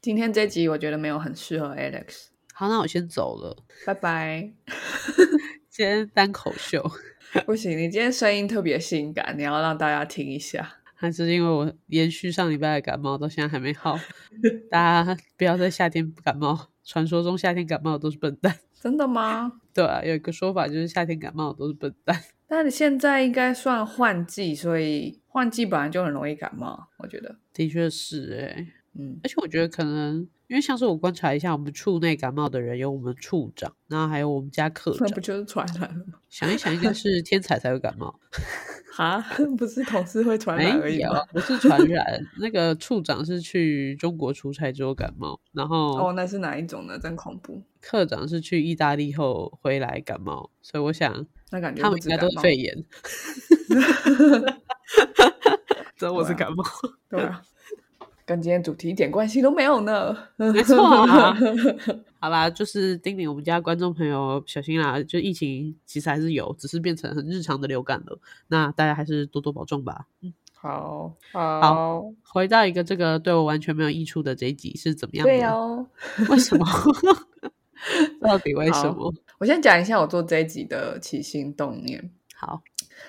今天这集我觉得没有很适合 Alex，好，那我先走了，拜拜。今天单口秀。不行，你今天声音特别性感，你要让大家听一下。还是因为我延续上礼拜的感冒，到现在还没好。大家不要在夏天感冒，传说中夏天感冒的都是笨蛋。真的吗？对啊，有一个说法就是夏天感冒的都是笨蛋。那你现在应该算换季，所以换季本来就很容易感冒，我觉得。的确是哎、嗯，而且我觉得可能因为像是我观察一下，我们处内感冒的人有我们处长，然后还有我们家科长那不。就是传染了吗？想一想，应该是天才才会感冒，哈，不是同事会传染而已吗？，不是传染。那个处长是去中国出差之后感冒，然后哦，那是哪一种呢？真恐怖。科长是去意大利后回来感冒，所以我想那感觉他们应该都肺炎。这我是感冒，对啊，跟今天主题一点关系都没有呢。没错啊。好啦，就是叮咛我们家观众朋友小心啦，就疫情其实还是有，只是变成很日常的流感了。那大家还是多多保重吧。好好，回到一个这个对我完全没有益处的这一集是怎么样的？对哦。为什么？到底为什么？我先讲一下我做这一集的起心动念。好，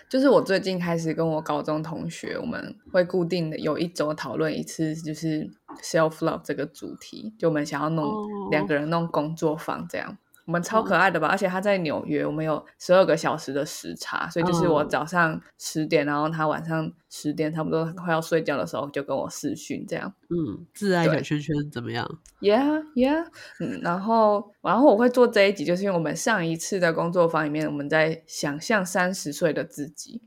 就是我最近开始跟我高中同学，我们会固定的有一周讨论一次，就是 self love 这个主题，就我们想要弄、哦两个人弄工作坊这样。我们超可爱的吧，而且他在纽约，我们有十二个小时的时差，所以就是我哦早上十点，然后他晚上十点，差不多快要睡觉的时候就跟我视讯这样。嗯，自爱对小圈圈怎么样？Yeah, yeah，嗯，然后，然后我会做这一集，就是因为我们上一次的工作坊里面，我们在想象三十岁的自己。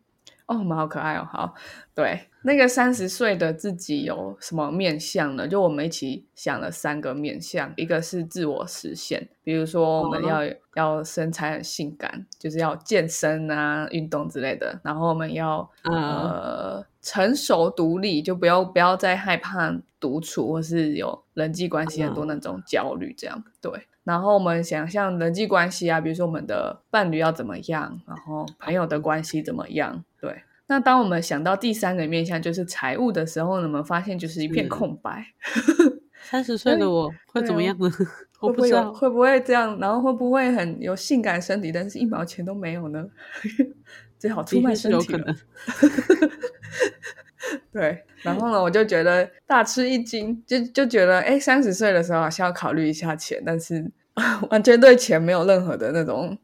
哦，我们好可爱哦！好，对，那个三十岁的自己有什么面向呢？就我们一起想了三个面向，一个是自我实现，比如说我们要、要身材很性感，就是要健身啊、运动之类的，然后我们要嗯呃成熟独立，就不要不要再害怕独处或是有人际关系很多那种焦虑，这样对。然后我们想象人际关系啊，比如说我们的伴侣要怎么样，然后朋友的关系怎么样，对。那当我们想到第三个面向就是财务的时候呢，我们发现就是一片空白，三十岁的我会怎么样呢？我会不会。会不会这样？然后会不会很有性感身体，但是一毛钱都没有呢？最好出卖身体了有可能。对，然后呢，我就觉得大吃一惊，就就觉得，哎，三十岁的时候好像要考虑一下钱，但是完全对钱没有任何的那种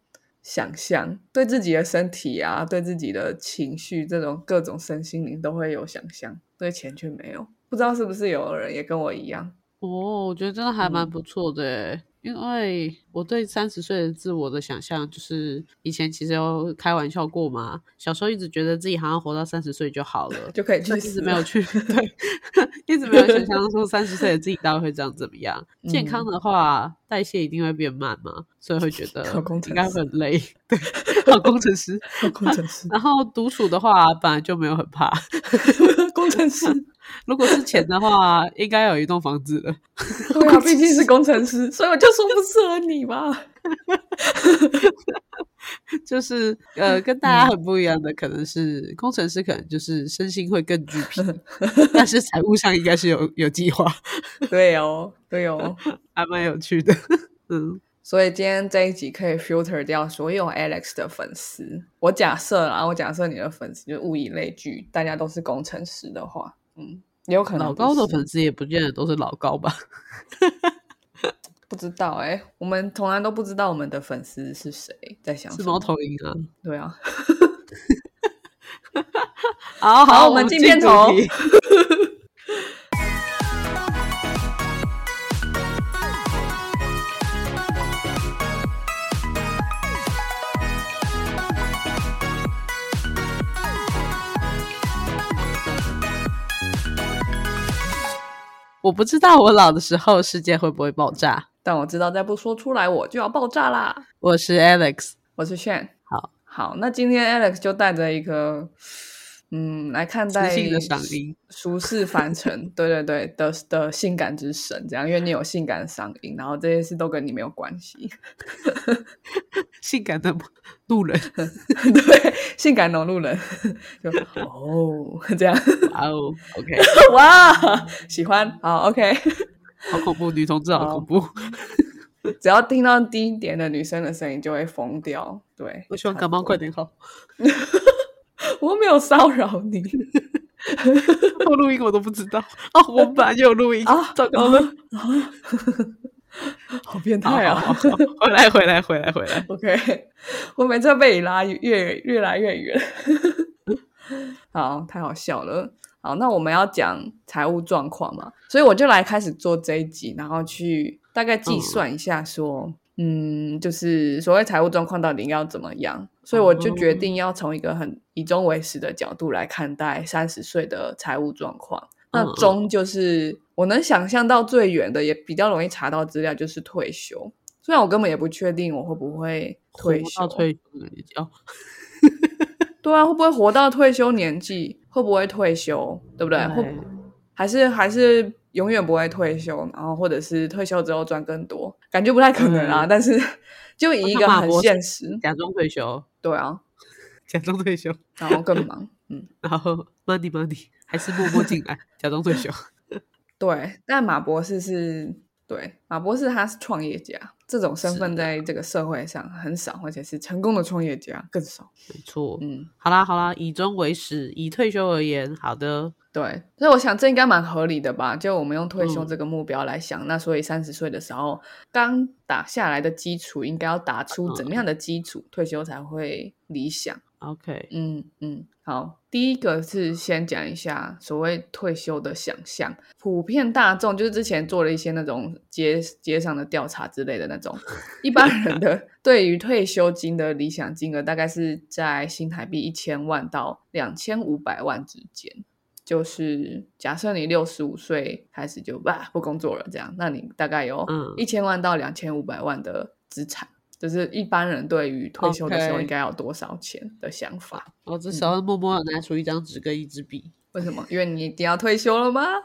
想象，对自己的身体啊，对自己的情绪，这种各种身心灵都会有想象，对钱却没有。不知道是不是有人也跟我一样？哦，我觉得真的还蛮嗯不错的诶，因为我对三十岁的自我的想象，就是以前其实有开玩笑过嘛，小时候一直觉得自己好像活到三十岁就好了，就可以去一直没有去 对，一直没有想象说三十岁的自己大概会这样怎么样。健康嗯的话，代谢一定会变慢嘛，所以会觉得应该会很累。对，好工程师。工程师，然后独处的话，本来就没有很怕。工程师，如果是钱的话，应该有一栋房子了。对啊，毕竟是工程师，所以我就说不适合你嘛。就是呃，跟大家很不一样的，可能是工程师，可能就是身心会更俱疲，但是财务上应该是有有计划，对哦，对哦。还蛮有趣的。嗯，所以今天这一集可以 filter 掉所有 Alex 的粉丝。我假设啦，我假设你的粉丝就物以类聚，大家都是工程师的话，嗯，也有可能老高的粉丝也不见得都是老高吧？不知道哎、我们从来都不知道我们的粉丝是谁，在想什么是猫头鹰啊。对啊，好好我们进片头 我不知道我老的时候世界会不会爆炸。但我知道再不说出来我就要爆炸啦。我是 Alex，我是炫，好，好，那今天 Alex 就带着一个嗯来看待性的嗓音，俗世凡尘，对对对的的性感之神，这样，因为你有性感的嗓音，然后这些事都跟你没有关系，性感的路人。对，性感的路人，就 哦这样，哇哦，OK，哇，喜欢，好，OK，好恐怖，女同志好恐怖。只要听到低一点的女生的声音就会疯掉。对，我希望感冒快点好。我没有骚扰你，我录音我都不知道哦。我本来就有录音啊，糟糕了，好变态啊！回来，回来，回来，回来。OK，我每次被你拉越越来越远。好，太好笑了。好，那我们要讲财务状况嘛，所以我就来开始做这一集，然后去大概计算一下，说，嗯，就是所谓财务状况到底要怎么样。所以我就决定要从一个很以终为始的角度来看待三十岁的财务状况。那终就是我能想象到最远的，也比较容易查到资料，就是退休。虽然我根本也不确定我会不会退休，退休年纪哦。对啊，会不会活到退休年纪？会不会退休？对不对？会还是还是永远不会退休？然后或者是退休之后赚更多？感觉不太可能啊。但是 就以一个很现实，假装退休。对啊，假装退休，然后更忙，嗯，然后 money money 还是默默进来，假装退休。对，但马博士是对马博士他是创业家，这种身份在这个社会上很少，而且是成功的创业家更少。没错，嗯，好啦好啦，以终为始，以退休而言，好的。对，所以我想这应该蛮合理的吧？就我们用退休这个目标来想，那所以三十岁的时候刚打下来的基础，应该要打出怎么样的基础，退休才会理想？OK，嗯嗯，好，第一个是先讲一下所谓退休的想象，普遍大众就是之前做了一些那种街街上的调查之类的那种，一般人的对于退休金的理想金额大概是在新台币一千万到两千五百万之间。就是假设你六十五岁开始就不不工作了，这样，那你大概有一千万到两千五百万的资产，就是一般人对于退休的时候应该要多少钱的想法。我至少要默默拿出一张纸跟一支笔。为什么？因为你一定要退休了吗？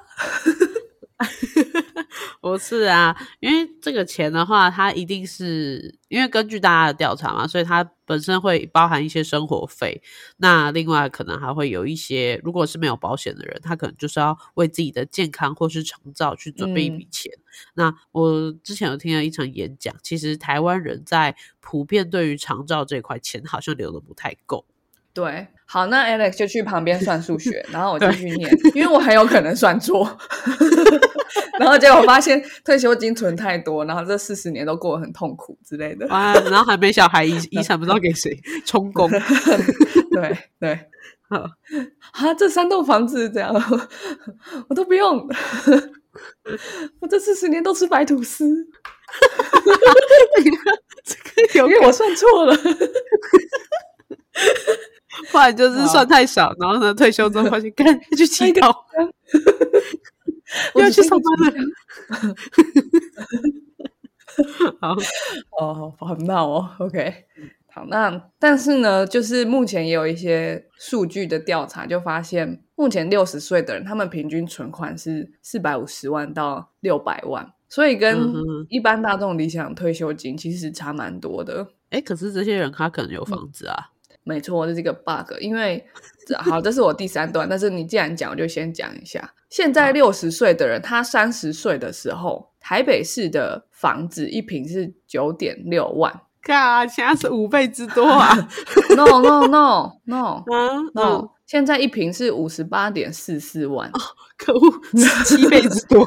不是啊，因为这个钱的话，它一定是因为根据大家的调查嘛，所以它本身会包含一些生活费。那另外可能还会有一些，如果是没有保险的人，他可能就是要为自己的健康或是长照去准备一笔钱。那我之前有听了一场演讲，其实台湾人在普遍对于长照这块钱好像留的不太够。对，好，那 Alex 就去旁边算数学，然后我继续念，因为我很有可能算错。然后结果发现退休金存太多，然后这四十年都过得很痛苦之类的。啊，然后还没小孩，遗 遗产不知道给谁充公。对对，好，啊，这三栋房子这样，我都不用，我这四十年都吃白吐司。这个因为我算错了。后来就是算太少，然后呢，退休之后发现，干去乞讨，要去 上班了。好，哦，很闹哦。OK，好，那但是呢，就是目前也有一些数据的调查，就发现目前六十岁的人，他们平均存款是四百五十万到六百万，所以跟一般大众理想退休金其实差蛮多的。哎，可是这些人他可能有房子啊。没错，这是一个 bug。因为好，这是我第三段，但是你既然讲，我就先讲一下。现在六十岁的人，他三十岁的时候，台北市的房子一平是九点六万，嘎，现在是五倍之多啊！No No No No No，现在一平是五十八点四四万，可恶，七倍之多，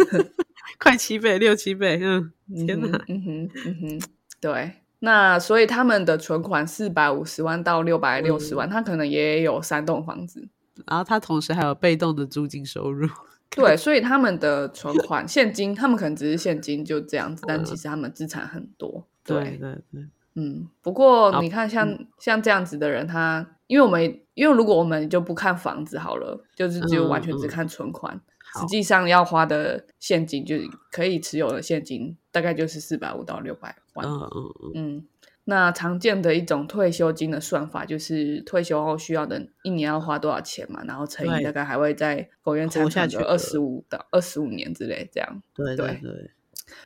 快七倍，六七倍，嗯，天哪，嗯哼，嗯哼，对。那所以他们的存款四百五十万到六百六十万，他可能也有三栋房子，然后他同时还有被动的租金收入。对，所以他们的存款现金，他们可能只是现金就这样子，但其实他们资产很多。对对对，嗯。不过你看，像像这样子的人，他因为我们因为如果我们就不看房子好了，就是只有完全只看存款。实际上要花的现金，就是可以持有的现金，大概就是四百五到六百万。嗯嗯嗯。那常见的一种退休金的算法，就是退休后需要的一年要花多少钱嘛，然后乘以大概还会在苟延残喘的二十五到二十五年之类这样。对对对。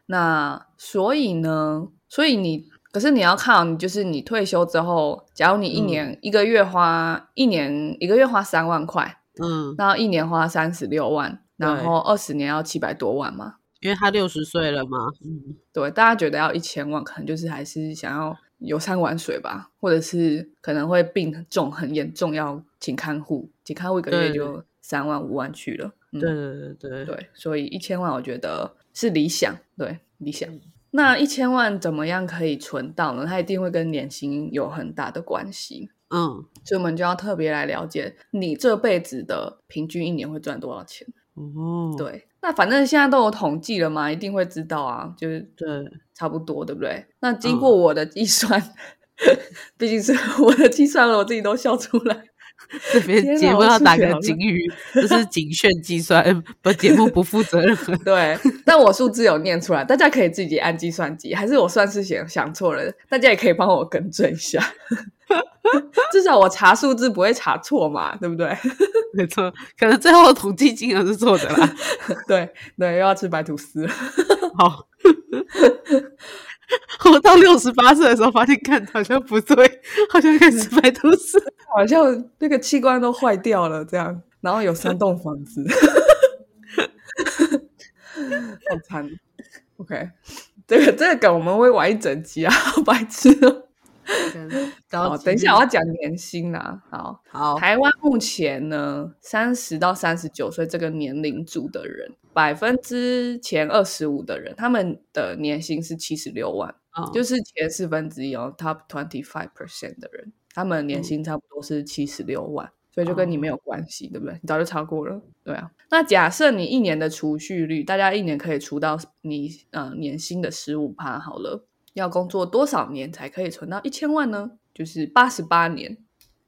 那所以呢？所以你可是你要看，你就是你退休之后，假如你一年一个月花一年一个月花三万块，嗯，然后一年花三十六万。然后二十年要七百多万嘛，因为他六十岁了嘛，嗯，对，大家觉得要一千万，可能就是还是想要游山玩水吧，或者是可能会病重很严重，要请看护，请看护一个月就三万五万去了。嗯对对对对，对，所以一千万我觉得是理想，对理想。那一千万怎么样可以存到呢？它一定会跟年薪有很大的关系，嗯，所以我们就要特别来了解你这辈子的平均一年会赚多少钱。哦，对，那反正现在都有统计了嘛，一定会知道啊，就是对，差不多，对不对？那经过我的计算，毕竟是我的计算了，我自己都笑出来。这边节目要打个警语，这是警炫计算，不节目不负责任。对，但我数字有念出来，大家可以自己按计算机，还是我算是想想错了，大家也可以帮我更正一下。至少我查数字不会查错嘛，对不对？没错，可能最后的统计金额是错的啦。对对，又要吃白吐司了。好，我到六十八岁的时候，发现看好像不对，好像开始白吐司。好像那个器官都坏掉了，这样，然后有三栋房子，好惨。OK，这个这个梗我们会玩一整集啊，好白痴哦。好，等一下我要讲年薪啦。好，好，台湾目前呢，三十到三十九岁这个年龄组的人，百分之前二十五的人，他们的年薪是七十六万，嗯就是前四分之一哦，top twenty five percent 的人，他们年薪差不多是七十六万。所以就跟你没有关系，对不对？你早就超过了，对啊。那假设你一年的储蓄率，大家一年可以储到你呃年薪的十五趴好了，要工作多少年才可以存到一千万呢？就是八十八年，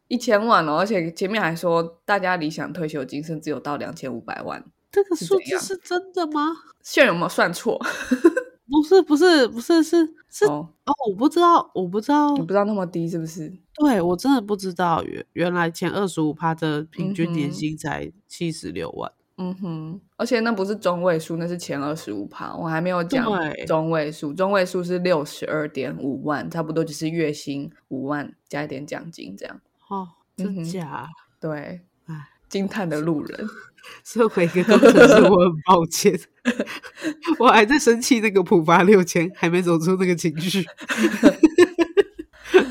一千万哦。而且前面还说，大家理想退休金甚至有到两千五百万，这个数字是真的吗？现在有没有算错？不是，不是，不是，是是哦，哦，我不知道，我不知道你，不知道那么低是不是？对我真的不知道，原原来前二十五趴的平均年薪才七十六万。嗯哼，而且那不是中位数，那是前二十五趴，我还没有讲中位数，中位数是六十二点五万，差不多就是月薪五万加一点奖金这样。哦，真假？对唉，惊叹的路人，身为一个工程师，我很抱歉，我还在生气那个普发六千，还没走出那个情绪。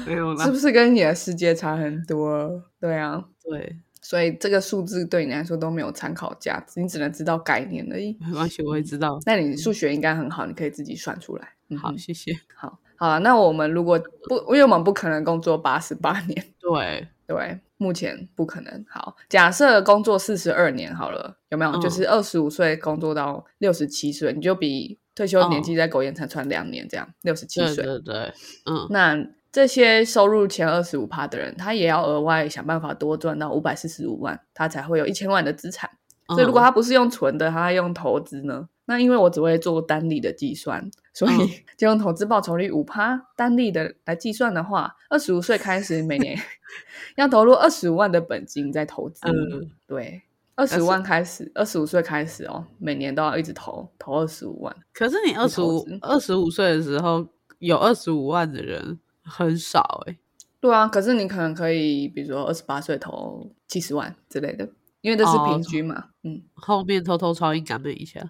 没有啦是，不是跟你的世界差很多？对啊，对，所以这个数字对你来说都没有参考价值，你只能知道概念而已。没关系，我会知道。那你数学应该很好，你可以自己算出来。嗯好，谢谢。好，好了，那我们如果不，因为我们不可能工作八十八年，对，对，目前不可能。好，假设工作四十二年好了，有没有？嗯就是二十五岁工作到六十七岁，你就比退休年纪在苟延残喘两年，这样六十七对岁。对对，嗯，那这些收入前二十五趴的人，他也要额外想办法多赚到五百四十五万，他才会有一千万的资产。所以如果嗯他不是用存的，他用投资呢？那因为我只会做单利的计算，所以嗯就用投资报酬率五趴单利的来计算的话，二十五岁开始每年要投入二十五万的本金在投资。嗯对，二十五万开始，二十五岁开始哦，每年都要一直投投二十五万。可是你二十五二十五岁的时候有二十五万的人很少哎、对啊，可是你可能可以，比如说二十八岁投七十万之类的，因为这是哦平均嘛。嗯，后面偷偷超音感美一下。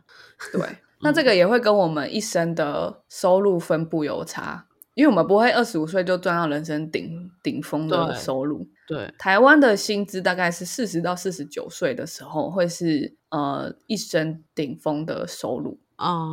对。那这个也会跟我们一生的收入分布有差，因为我们不会二十五岁就赚到人生顶顶峰的收入。对，台湾的薪资大概是四十到四十九岁的时候会是呃一生顶峰的收入。啊、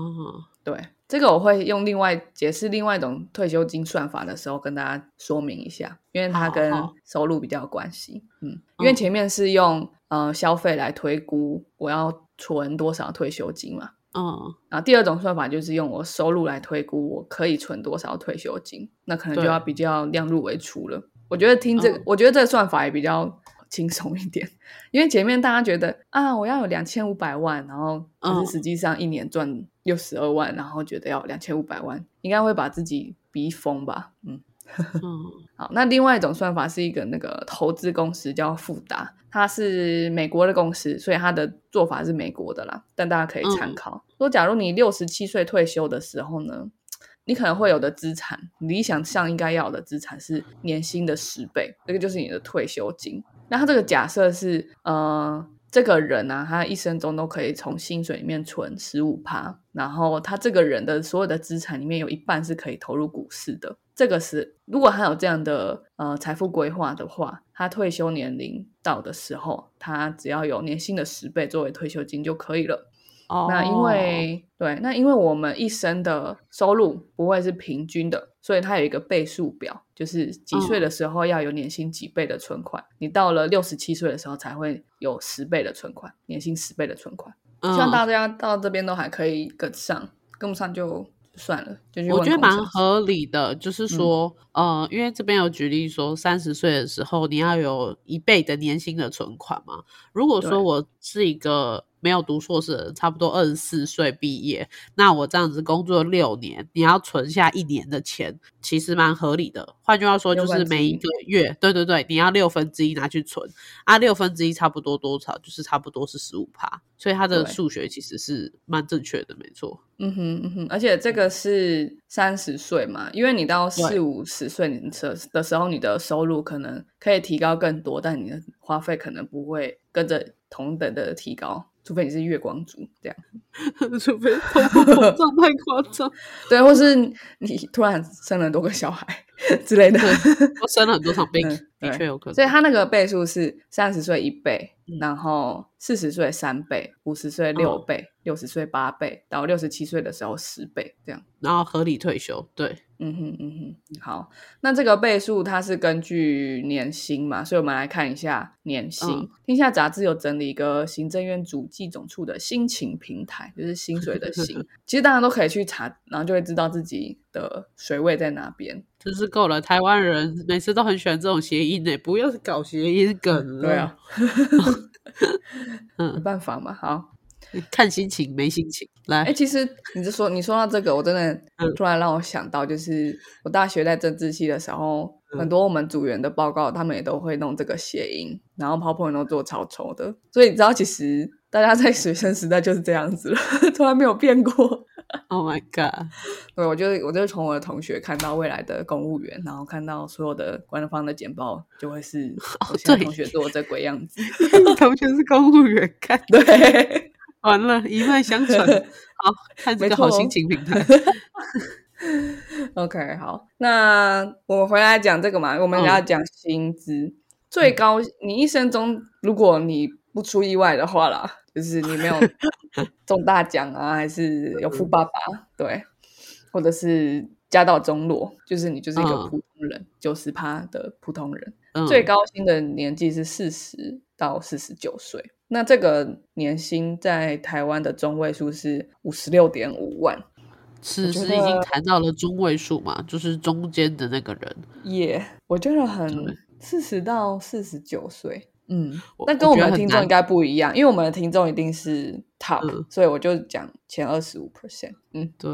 对，这个我会用另外解释另外一种退休金算法的时候跟大家说明一下，因为它跟收入比较有关系。嗯，因为嗯前面是用呃消费来推估我要存多少退休金嘛，嗯，然后第二种算法就是用我收入来推估我可以存多少退休金，那可能就要比较量入为出了。我觉得听这个，嗯我觉得这个算法也比较轻松一点，因为前面大家觉得啊，我要有两千五百万，然后可嗯是实际上一年赚六十二万，然后觉得要两千五百万，应该会把自己逼疯吧？嗯。嗯，好，那另外一种算法是一个那个投资公司叫富达，它是美国的公司，所以它的做法是美国的啦，但大家可以参考。说假如你六十七岁退休的时候呢，你可能会有的资产，理想上应该要的资产是年薪的十倍，这个就是你的退休金。那他这个假设是呃。这个人啊，他一生中都可以从薪水里面存十五趴，然后他这个人的所有的资产里面有一半是可以投入股市的。这个是如果他有这样的呃财富规划的话，他退休年龄到的时候，他只要有年薪的十倍作为退休金就可以了。那因为对，那因为我们一生的收入不会是平均的，所以它有一个倍数表，就是几岁的时候要有年薪几倍的存款，你到了六十七岁的时候才会有十倍的存款，年薪十倍的存款。希望大家到这边都还可以跟上，跟不上就算了。就我觉得蛮合理的，就是说，呃，因为这边有举例说，三十岁的时候你要有一倍的年薪的存款嘛。如果说我是一个。没有读硕士的人，差不多二十四岁毕业。那我这样子工作六年，你要存下一年的钱，其实蛮合理的。换句话说，就是每一个月，对对对，你要六分之一拿去存啊，六分之一差不多多少？就是差不多是十五趴。所以他的数学其实是蛮正确的，没错。嗯哼嗯哼，而且这个是三十岁嘛，因为你到四五十岁你的的时候，你的收入可能可以提高更多，但你的花费可能不会跟着同等的提高。除非你是月光族这样，除非通货膨胀太夸张，对，或是你突然生了多个小孩之类的，我生了很多场病，的确有可能。所以他那个倍数是三十岁一倍，然后四十岁三倍，五十岁六倍，六十岁八倍，到六十七岁的时候十倍这样，然后合理退休，对。嗯哼嗯哼，好，那这个倍数它是根据年薪嘛，所以我们来看一下年薪。天下杂志有整理一个行政院主计总处的薪情平台，就是薪水的薪，其实大家都可以去查，然后就会知道自己的水位在哪边。真是够了，台湾人每次都很喜欢这种谐音呢，不要搞谐音梗了。对啊，嗯，没办法嘛，好。看心情没心情来，哎，其实你就说你说到这个，我真的突然让我想到，就是我大学在政治系的时候，很多我们组员的报告，他们也都会弄这个谐音，然后 PowerPoint 都做超丑的，所以你知道，其实大家在学生时代就是这样子了，从来没有变过。Oh my god！对我就我就从我的同学看到未来的公务员，然后看到所有的官方的简报，就会是同学做这鬼样子，同学是公务员，看对。完了，一脉相承。好看这个好心情平台。OK，好，那我们回来讲这个嘛，我们要讲薪资最高。你一生中，如果你不出意外的话啦，就是你没有 中大奖啊，还是有富爸爸，对，或者是家道中落，就是你就是一个普通人，九十趴的普通人。最高薪的年纪是四十到四十九岁。那这个年薪在台湾的中位数是五十六点五万，此时已经谈到了中位数嘛，就是中间的那个人。耶，我觉得很四十到四十九岁，嗯，那跟我们的听众应该不一样，因为我们的听众一定是 top，所以我就讲前二十五 percent。嗯，对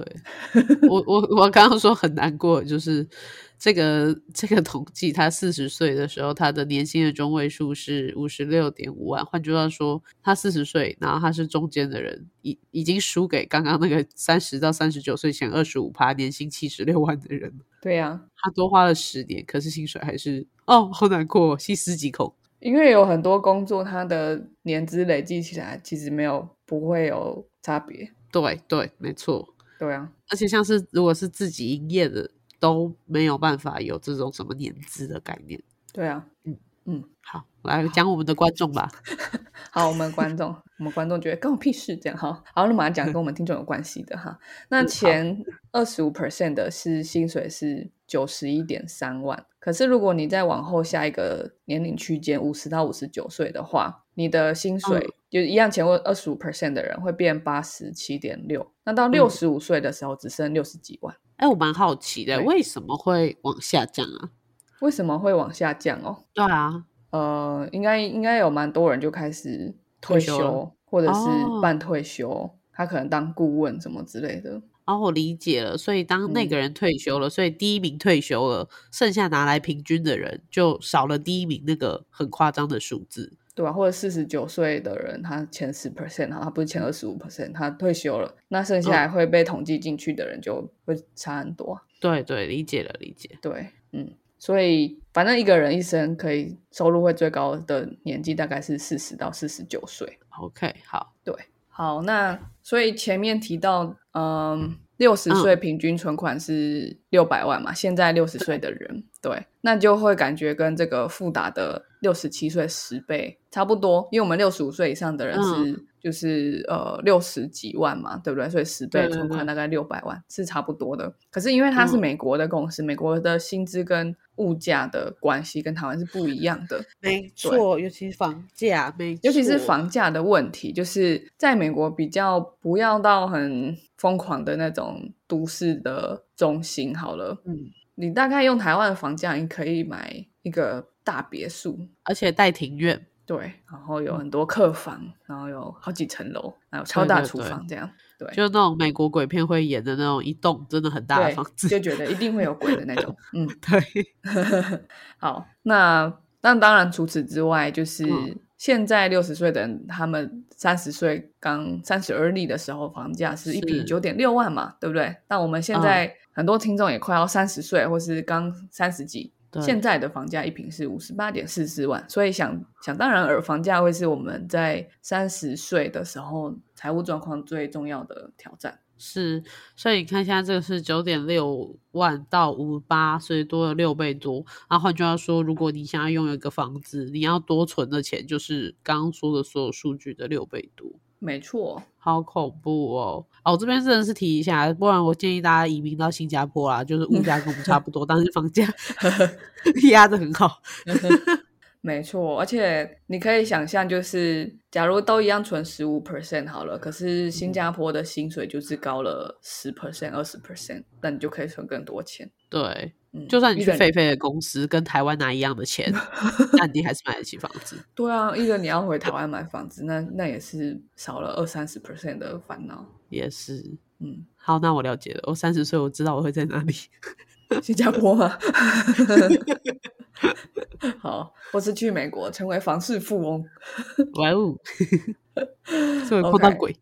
我我我刚刚说很难过，就是。这个这个统计，他四十岁的时候，他的年薪的中位数是五十六点五万。换句话说，他四十岁，然后他是中间的人，已已经输给刚刚那个三十到三十九岁前二十五趴年薪七十六万的人。对呀，他多花了十年，可是薪水还是哦，好难过，细思极恐。因为有很多工作，它的年资累积起来其实没有不会有差别。对对，没错。对啊，而且像是如果是自己营业的。都没有办法有这种什么年资的概念。对啊，嗯嗯，好，来讲我们的观众吧。好，我们观众，我们观众觉得关我屁事，这样哈。好，那马上讲跟我们听众有关系的哈。那前二十五 percent 的是薪水是九十一点三万，可是如果你再往后下一个年龄区间五十到五十九岁的话，你的薪水就一样，前二十五 percent 的人会变八十七点六，那到六十五岁的时候只剩六十几万。哎，我蛮好奇的，为什么会往下降啊？为什么会往下降哦？对啊，呃，应该应该有蛮多人就开始退休，或者是半退休，他可能当顾问什么之类的。哦，我理解了。所以当那个人退休了，所以第一名退休了，剩下拿来平均的人就少了第一名那个很夸张的数字。对吧？或者四十九岁的人，他前十 percent 哈，他不是前二十五 percent，他退休了，那剩下来会被统计进去的人就会差很多。对对，理解了，理解。对，嗯，所以反正一个人一生可以收入会最高的年纪大概是四十到四十九岁。OK，好，对，好，那所以前面提到，嗯，六十岁平均存款是六百万嘛，现在六十岁的人，对，那就会感觉跟这个富达的六十七岁十倍差不多，因为我们六十五岁以上的人是、就是呃六十几万嘛，对不对？所以十倍存款大概六百万是差不多的。可是因为它是嗯美国的公司，美国的薪资跟物价的关系跟台湾是不一样的，没错，尤其是房价，没尤其是房价的问题，就是在美国比较不要到很疯狂的那种都市的中心好了，嗯，你大概用台湾的房价，你可以买一个大别墅，而且带庭院，对，然后有很多客房，然后有好几层楼，还有超大厨房这样，对，就那种美国鬼片会演的那种一栋真的很大的房子，就觉得一定会有鬼的那种，嗯。对，好，那那当然，除此之外，就是嗯。现在六十岁的人，他们三十岁刚三十而立的时候，房价是一平九点六万嘛，对不对？但我们现嗯。在很多听众也快要三十岁，或是刚三十几，对现在的房价一平是五十八点四四万，所以想想当然，而房价会是我们在三十岁的时候财务状况最重要的挑战。是，所以你看现在这个是九点六万到五八，所以多了六倍多。那换句话说，如果你想要拥有一个房子，你要多存的钱就是刚刚说的所有数据的六倍多。没错，好恐怖哦！哦，我这边真的是提一下，不然我建议大家移民到新加坡啦，就是物价跟我们差不多，但是房价 压得很好。没错，而且你可以想象，就是假如都一样存十五 percent 好了，可是新加坡的薪水就是高了十 percent、二十 percent，那你就可以存更多钱。对，嗯，就算你去狒狒的公司跟台湾拿一样的钱，那你还是买得起房子。对啊，一个你要回台湾买房子，那那也是少了二三十 percent 的烦恼。也是，嗯，好，那我了解了。我三十岁，我知道我会在哪里。新加坡吗？好，或是去美国成为房市富翁。哇哦，所以碰到鬼。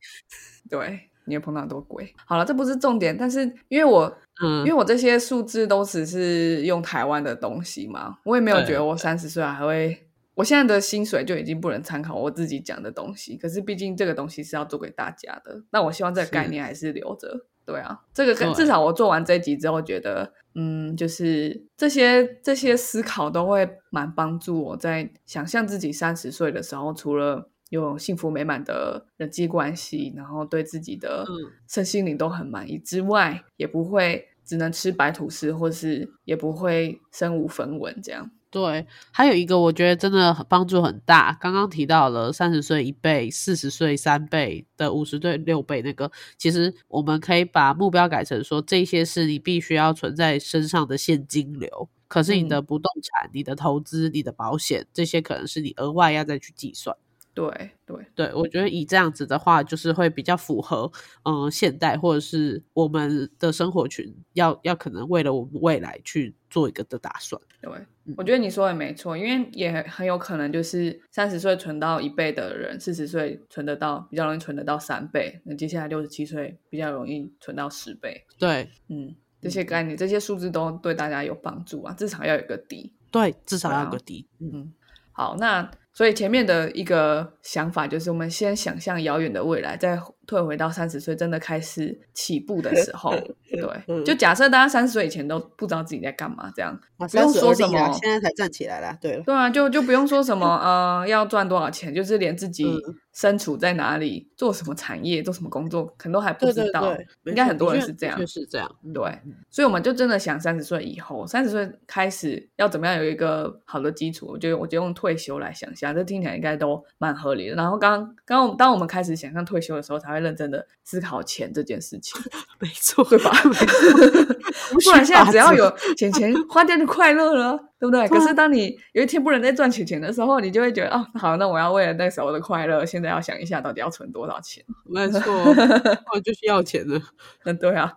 对，你会碰到很多鬼。好了，这不是重点，但是因为我嗯因为嗯，我这些数字都只是用台湾的东西嘛，我也没有对觉得我三十岁还会。我现在的薪水就已经不能参考我自己讲的东西，可是毕竟这个东西是要做给大家的，那我希望这个概念还是留着。对啊，这个跟至少我做完这一集之后，觉得嗯，就是这些这些思考都会蛮帮助我在想象自己三十岁的时候，除了有幸福美满的人际关系，然后对自己的嗯身心灵都很满意之外，也不会只能吃白吐司，或是也不会身无分文这样。对，还有一个我觉得真的很帮助很大。刚刚提到了三十岁一倍、四十岁三倍的五十岁六倍那个，其实我们可以把目标改成说，这些是你必须要存在身上的现金流。可是你的不动产、你的投资、你的保险，这些可能是你额外要再去计算。对对，对，我觉得以这样子的话，就是会比较符合嗯、呃现代或者是我们的生活群要要可能为了我们未来去做一个的打算。对，嗯我觉得你说的没错，因为也很有可能就是三十岁存到一倍的人，四十岁存得到比较容易存得到三倍，那接下来六十七岁比较容易存到十倍。对嗯，这些概念、这些数字都对大家有帮助啊，至少要有一个底。对，至少要有个底。嗯嗯，好，那所以前面的一个想法就是，我们先想象遥远的未来，再退回到三十岁真的开始起步的时候，对，嗯就假设大家三十岁以前都不知道自己在干嘛，这样啊不用说什么现在才站起来啦。对了，对啊，就就不用说什么呃要赚多少钱，就是连自己嗯身处在哪里、做什么产业、做什么工作，可能都还不知道。对对，应该很多人是这样就是这样。嗯对，所以我们就真的想三十岁以后，三十岁开始要怎么样有一个好的基础？我觉得我就用退休来想象，这听起来应该都蛮合理的。然后刚刚我当我们开始想象退休的时候，才会认真的思考钱这件事情，没错，对吧？不然现在只要有钱钱 花掉就快乐了，对不对？可是当你有一天不能再赚钱钱的时候，你就会觉得哦，好，那我要为了那时候的快乐，现在要想一下到底要存多少钱。没错，我就是要钱的。嗯，对啊。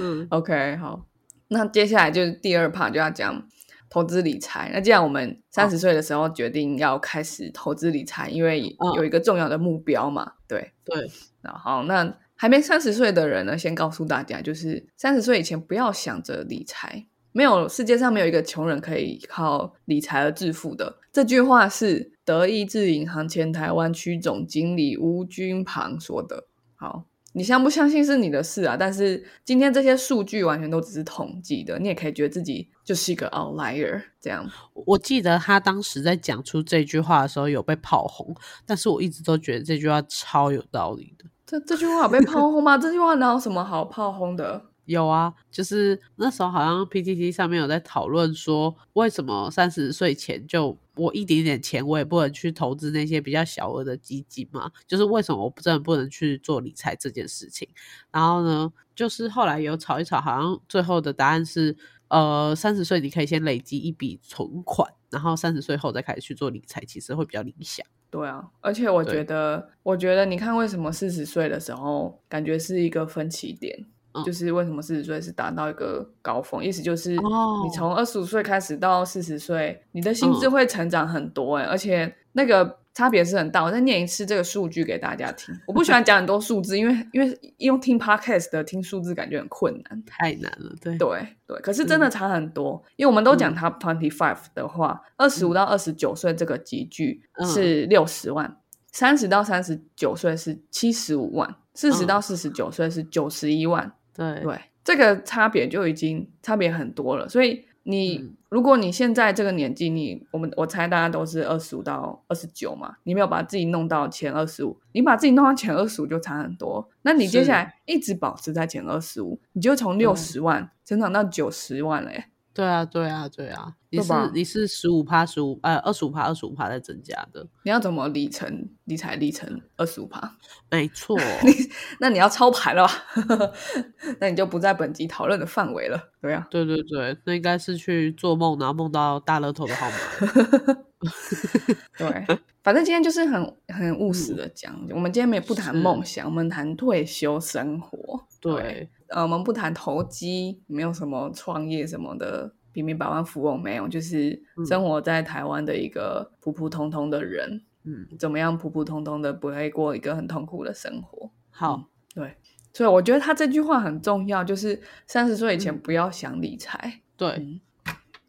嗯 OK，好，那接下来就是第二 part 就要讲投资理财。那既然我们三十岁的时候决定要开始投资理财，因为嗯有一个重要的目标嘛，对。对，那好，那还没三十岁的人呢，先告诉大家，就是三十岁以前不要想着理财，没有世界上没有一个穷人可以靠理财而致富的。这句话是德意志银行前台湾区总经理吴军庞说的。好，你相不相信是你的事啊？但是今天这些数据完全都只是统计的，你也可以觉得自己就是一个 outlier 这样。我记得他当时在讲出这句话的时候有被炮轰，但是我一直都觉得这句话超有道理的。这这句话有被炮轰吗？这句话哪有什么好炮轰的？有啊，就是那时候好像 PTT 上面有在讨论说，为什么三十岁前就我一点点钱，我也不能去投资那些比较小额的基金嘛？就是为什么我真的不能去做理财这件事情？然后呢，就是后来有吵一吵，好像最后的答案是，呃，三十岁你可以先累积一笔存款，然后三十岁后再开始去做理财，其实会比较理想。对啊，而且我觉得，我觉得你看，为什么四十岁的时候感觉是一个分歧点？就是为什么四十岁是达到一个高峰？意思就是你从二十五岁开始到四十岁，你的心智会成长很多哎，而且那个差别是很大。我再念一次这个数据给大家听。我不喜欢讲很多数字，因为因为用听 podcast 的听数字感觉很困难，太难了。对对对，可是真的差很多。因为我们都讲 top twenty five 的话，二十五到二十九岁这个集聚是六十万，三十到三十九岁是七十五万，四十到四十九岁是九十一万。对对，这个差别就已经差别很多了。所以你如果你现在这个年纪，你我们我猜大家都是二十五到二十九嘛，你没有把自己弄到前二十五，你把自己弄到前二十五就差很多。那你接下来一直保持在前二十五，你就从六十万增长到九十万嘞。对啊，对啊，对啊，你是你是十五趴十五呃二十五趴二十五趴在增加的，你要怎么理成理财理成二十五趴？没错，你那你要抄牌了吧，那你就不在本集讨论的范围了。对啊，对对对，那应该是去做梦，然后梦到大乐透的号码。对，反正今天就是很很务实的讲，我们今天没不谈梦想，我们谈退休生活。对。呃，我们不谈投机，没有什么创业什么的，平民百万富翁没有，就是生活在台湾的一个普普通通的人，嗯，怎么样普普通通的不会过一个很痛苦的生活？好，对，所以我觉得他这句话很重要，就是三十岁以前不要想理财，对，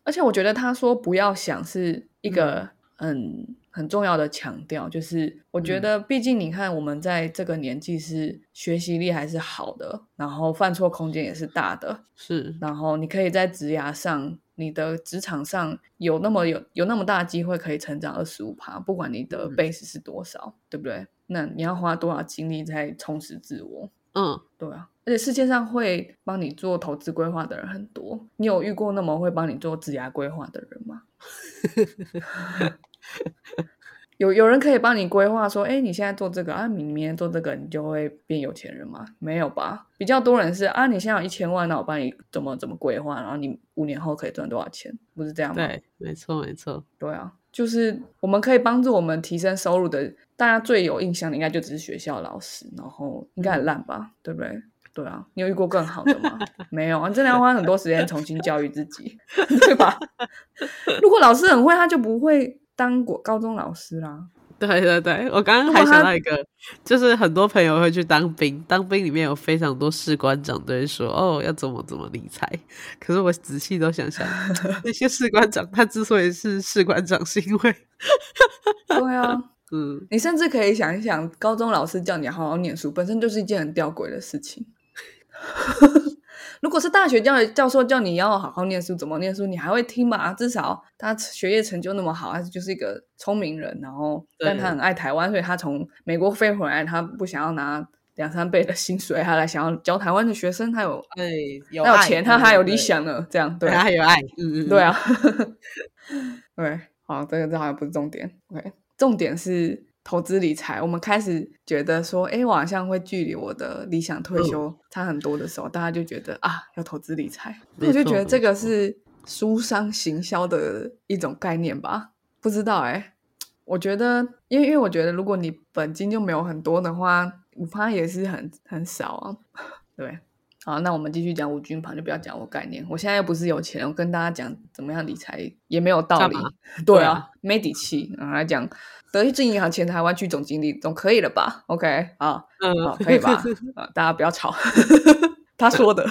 而且我觉得他说不要想是一个嗯。很重要的强调就是，我觉得，毕竟你看，我们在这个年纪是学习力还是好的，然后犯错空间也是大的，是，然后你可以在职涯上、你的职场上有那么有有那么大的机会可以成长二十五趴，不管你的 base 是多少，对不对？那你要花多少精力在充实自我？嗯，对啊，而且世界上会帮你做投资规划的人很多，你有遇过那么会帮你做职涯规划的人吗？有有人可以帮你规划说，哎，你现在做这个啊，你明天做这个，你就会变有钱人吗？没有吧？比较多人是啊，你现在有一千万，那我帮你怎么怎么规划，然后你五年后可以赚多少钱？不是这样吗？对，没错，没错。对啊，就是我们可以帮助我们提升收入的，大家最有印象的应该就只是学校老师，然后应该很烂吧？对不对？对啊，你有遇过更好的吗？没有啊，真的要花很多时间重新教育自己，对吧？如果老师很会，他就不会。当过高中老师啦，对对对，我刚刚还想到一个，就是很多朋友会去当兵，当兵里面有非常多士官长都会说哦要怎么怎么理财，可是我仔细都想想，那些士官长他之所以是士官长，是因为，对啊，嗯，你甚至可以想一想，高中老师叫你好好念书，本身就是一件很吊诡的事情。如果是大学教教授叫你要好好念书，怎么念书，你还会听吗？至少他学业成就那么好，还是就是一个聪明人。然后，但他很爱台湾，所以他从美国飞回来，他不想要拿两三倍的薪水，他来想要教台湾的学生。他有哎，有钱，他还有理想呢。这样对，他还有爱，嗯嗯，对啊，对，好，这个这好像不是重点。OK，重点是。投资理财，我们开始觉得说，哎，我好像会距离我的理想退休差很多的时候，大家就觉得啊，要投资理财。我就觉得这个是书商行销的一种概念吧？不知道哎，我觉得，因为因为我觉得，如果你本金就没有很多的话，五趴也是很很少啊。对，好，那我们继续讲五军盘，就不要讲我概念。我现在又不是有钱，我跟大家讲怎么样理财也没有道理。对啊，没底气啊，来讲。德意志银行前台湾区总经理总可以了吧？OK 啊，嗯，可以吧？啊，大家不要吵，他说的。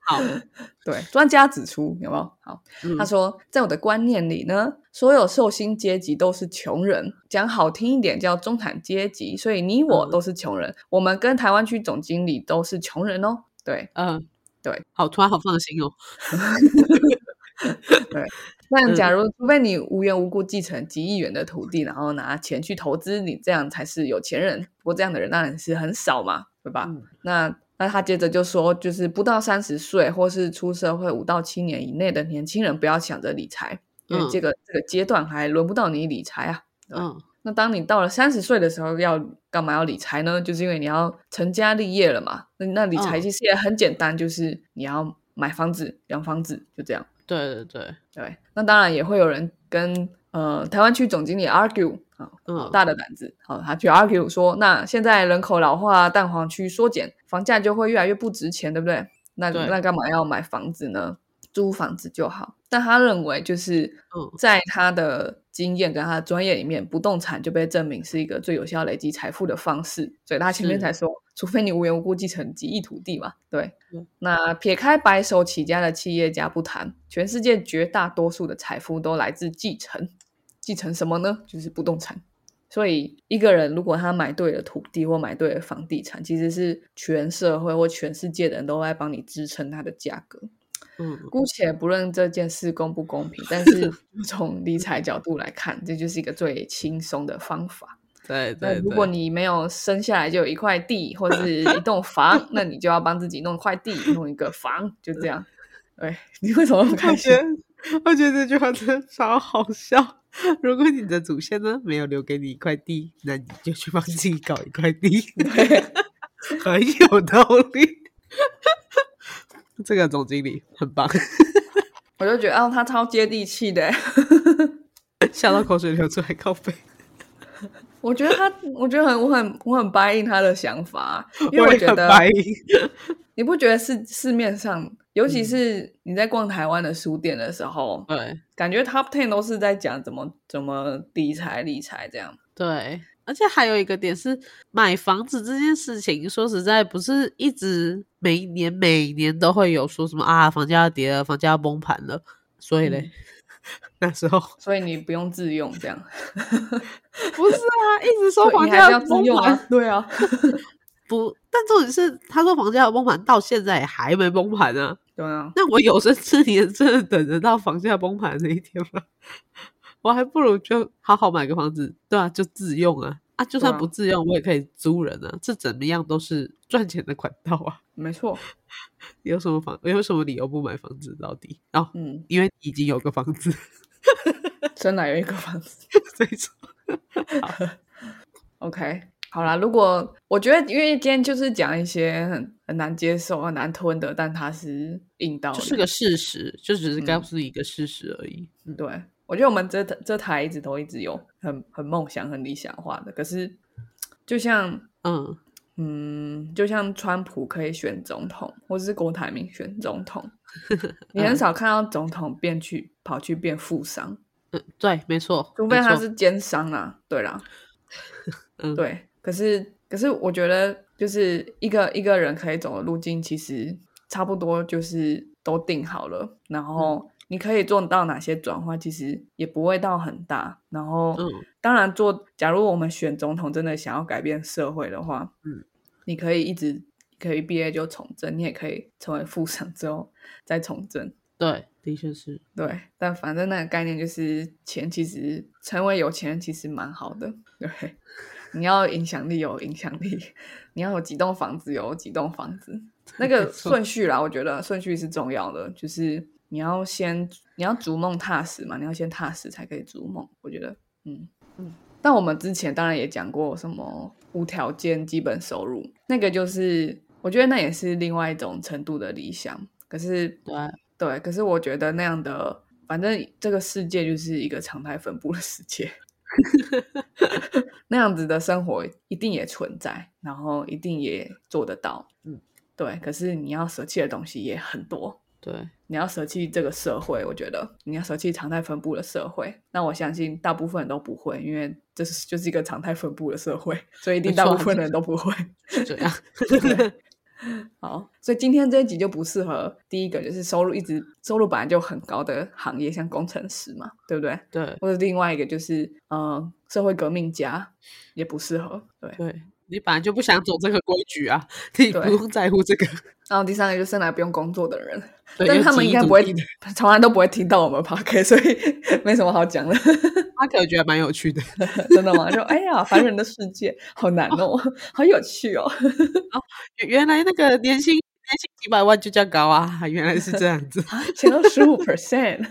好，对，专家指出有没有？好，嗯他说，在我的观念里呢，所有受薪阶级都是穷人，讲好听一点叫中产阶级，所以你我嗯都是穷人，我们跟台湾区总经理都是穷人哦。对，嗯，对，好，突然好放心哦。对那假如除非你无缘无故继承几亿元的土地，然后拿钱去投资，你这样才是有钱人。不过这样的人当然是很少嘛，对吧？嗯那那他接着就说，就是不到三十岁或是出社会五到七年以内的年轻人，不要想着理财，因为嗯这个、这个阶段还轮不到你理财啊。嗯那当你到了三十岁的时候，要干嘛要理财呢？就是因为你要成家立业了嘛。那那理财嗯其实也很简单，就是你要买房子、养房子，就这样。对对对，对，那当然也会有人跟呃台湾区总经理 argue 啊，嗯好大的胆子，好，他去 argue 说，那现在人口老化，蛋黄区缩减，房价就会越来越不值钱，对不对？那对那干嘛要买房子呢？租房子就好。但他认为，就是嗯在他的经验跟他的专业里面，不动产就被证明是一个最有效累积财富的方式，所以他前面才说，除非你无缘无故继承几亿土地嘛，对。嗯那撇开白手起家的企业家不谈，全世界绝大多数的财富都来自继承。继承什么呢？就是不动产。所以一个人如果他买对了土地或买对了房地产，其实是全社会或全世界的人都在帮你支撑它的价格。嗯姑且不论这件事公不公平，但是 从理财角度来看，这就是一个最轻松的方法。对对，那如果你没有生下来就有一块地或是一栋房，那你就要帮自己弄块地，弄一个房，就这样。对 你为什么那么开心我觉？得我觉得这句话真的超好笑。如果你的祖先呢没有留给你一块地，那你就去帮自己搞一块地，很有道理。这个总经理很棒，我就觉得，哦，他超接地气的。笑到口水流出来，靠背。我觉得他，我觉得很，我很，我很答应他的想法，因为我觉得你不觉得市市面上，尤其嗯是你在逛台湾的书店的时候，对感觉 Top Ten 都是在讲怎么怎么理财理财这样。对，而且还有一个点是，买房子这件事情，说实在不是一直每一年每年都会有说什么啊，房价要跌了，房价要崩盘了，所以嘞，那时候所以你不用自用这样，不是啊，一直说房价要崩盘对啊，不，但重点是他说房价要崩盘，到现在也还没崩盘啊。对啊，那我有生之年真的等得到房价崩盘那一天吗？我还不如就好好买个房子，对啊，就自用啊啊，就算不自用，我也可以租人啊，这怎么样都是赚钱的管道啊。没错，有什么房有什么理由不买房子到底？哦，嗯，因为已经有个房子，生来有一个房子。没错。OK，好啦，如果我觉得，因为今天就是讲一些很很难接受、很难吞的，但它是硬道理，就是个事实，就只是告嗯诉你一个事实而已。嗯对。我觉得我们这这台一直都一直有很很梦想、很理想化的，可是就像嗯，嗯，就像川普可以选总统，或者是郭台铭选总统，你很少看到总统变去跑去变富商，嗯，对，没错，除非他是奸商啊。对啦，嗯，对，可是可是我觉得，就是一个一个人可以走的路径，其实差不多就是都定好了，然后你可以做到哪些转化，其实也不会到很大。然后，嗯当然做，假如我们选总统真的想要改变社会的话，嗯，你可以一直可以毕业就从政，你也可以成为副省之后再从政。对，的确是，对，但反正那个概念就是钱，其实成为有钱人其实蛮好的。对，你要影响力有影响力，你要有几栋房子有几栋房子，那个顺序啦，我觉得顺序是重要的，就是你要先你要逐梦踏实嘛，你要先踏实才可以逐梦。我觉得，嗯嗯。但我们之前当然也讲过什么无条件基本收入，那个就是我觉得那也是另外一种程度的理想，可是对，对，可是我觉得那样的，反正这个世界就是一个常态分布的世界，那样子的生活一定也存在，然后一定也做得到。嗯，对。可是你要舍弃的东西也很多，对，你要舍弃这个社会，我觉得你要舍弃常态分布的社会。那我相信大部分人都不会，因为这是就是一个常态分布的社会，所以一定大部分人都不会。是这样。好，所以今天这一集就不适合第一个，就是收入一直收入本来就很高的行业，像工程师嘛，对不对？对或者另外一个就是呃社会革命家也不适合，对。对，你本来就不想走这个规矩啊，你不用在乎这个。然后第三个就是生来不用工作的人，对但是他们应该不会从来都不会听到我们 p o d 所以 没什么好讲的。他可能觉得蛮有趣的。真的吗？就哎呀，凡人的世界好难哦，好有趣哦。原原来那个年薪年薪几百万就叫高啊，原来是这样子，前二十五 percent，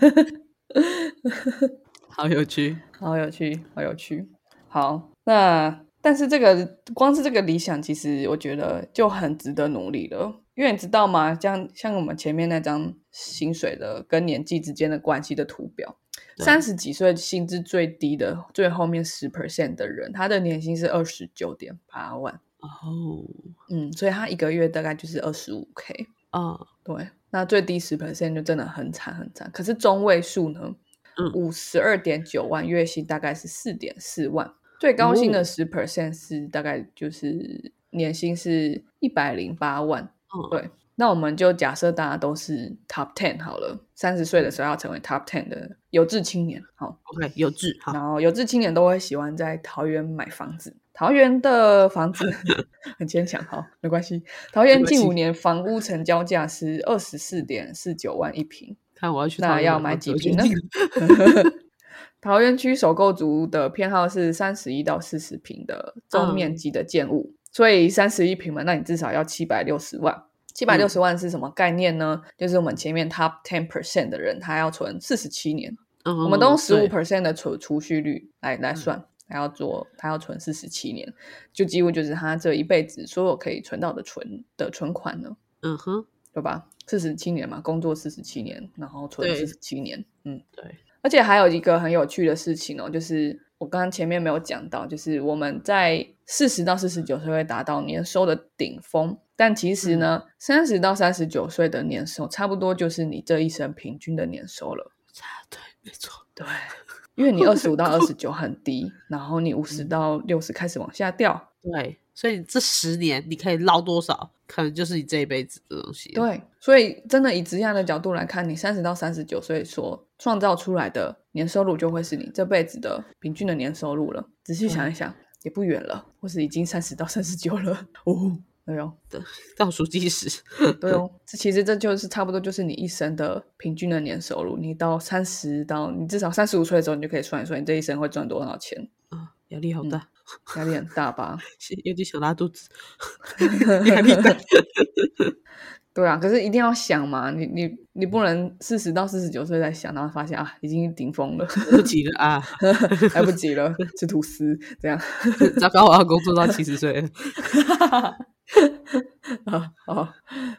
好有趣。好有趣，好有趣。好，那但是这个光是这个理想，其实我觉得就很值得努力了。因为你知道吗？像像我们前面那张薪水的跟年纪之间的关系的图表，三十几岁薪资最低的最后面十 percent 的人，他的年薪是二十九点八万，哦，嗯，所以他一个月大概就是二十五 k。啊，对，那最低十 percent 就真的很惨很惨。可是中位数呢，嗯五十二点九万，月薪大概是四点四万，最高薪哦的十 percent 是大概就是年薪是一百零八万。嗯，对，那我们就假设大家都是 top ten 好了，三十岁的时候要成为 top ten 的有志青年，好，，OK，有志好，然后有志青年都会喜欢在桃园买房子。桃园的房子 很牵强，好，没关系。桃园近五年房屋成交价是二十四点四九万一平，看我要去那要买几平呢？桃园区首购族的偏好是三十一到四十平的中面积的建物，所以三十一平嘛，那你至少要七百六十万。七百六十万是什么概念呢？就是我们前面 top ten percent 的人，他要存四十七年，嗯，我们都用十五对。percent 的储储蓄率来来算，他要做他要存四十七年，就几乎就是他这一辈子所有可以存到的存的存款了，嗯哼，对吧？四十七年嘛，工作四十七年，然后存对。四十七年，嗯，对，而且还有一个很有趣的事情哦，就是我刚刚前面没有讲到，就是我们在四十到四十九岁会达到年收的顶峰，但其实呢，三十、到三十九岁的年收差不多就是你这一生平均的年收了。对，没错，对，因为你二十五到二十 九很低，然后你五十到六十开始往下掉。对，所以这十年你可以捞多少，可能就是你这一辈子的东西。，对，所以真的以职业的角度来看，你三十到三十九岁所创造出来的年收入，就会是你这辈子的平均的年收入了。仔细想一想，也不远了，或是已经三十到三十九了。哦，对哦，倒数计时。对哦，这其实这就是差不多就是你一生的平均的年收入。你到三十到你至少三十五岁的时候，你就可以算一算，你这一生会赚多少钱，啊，压力好大，压力很大吧？有点想拉肚子，压力大。对啊，可是一定要想嘛，你你你不能四十到四十九岁再想，然后发现啊已经顶峰了，不及了啊！来不及了，吃吐司这样。糟糕，我要工作到七十岁了。啊哦，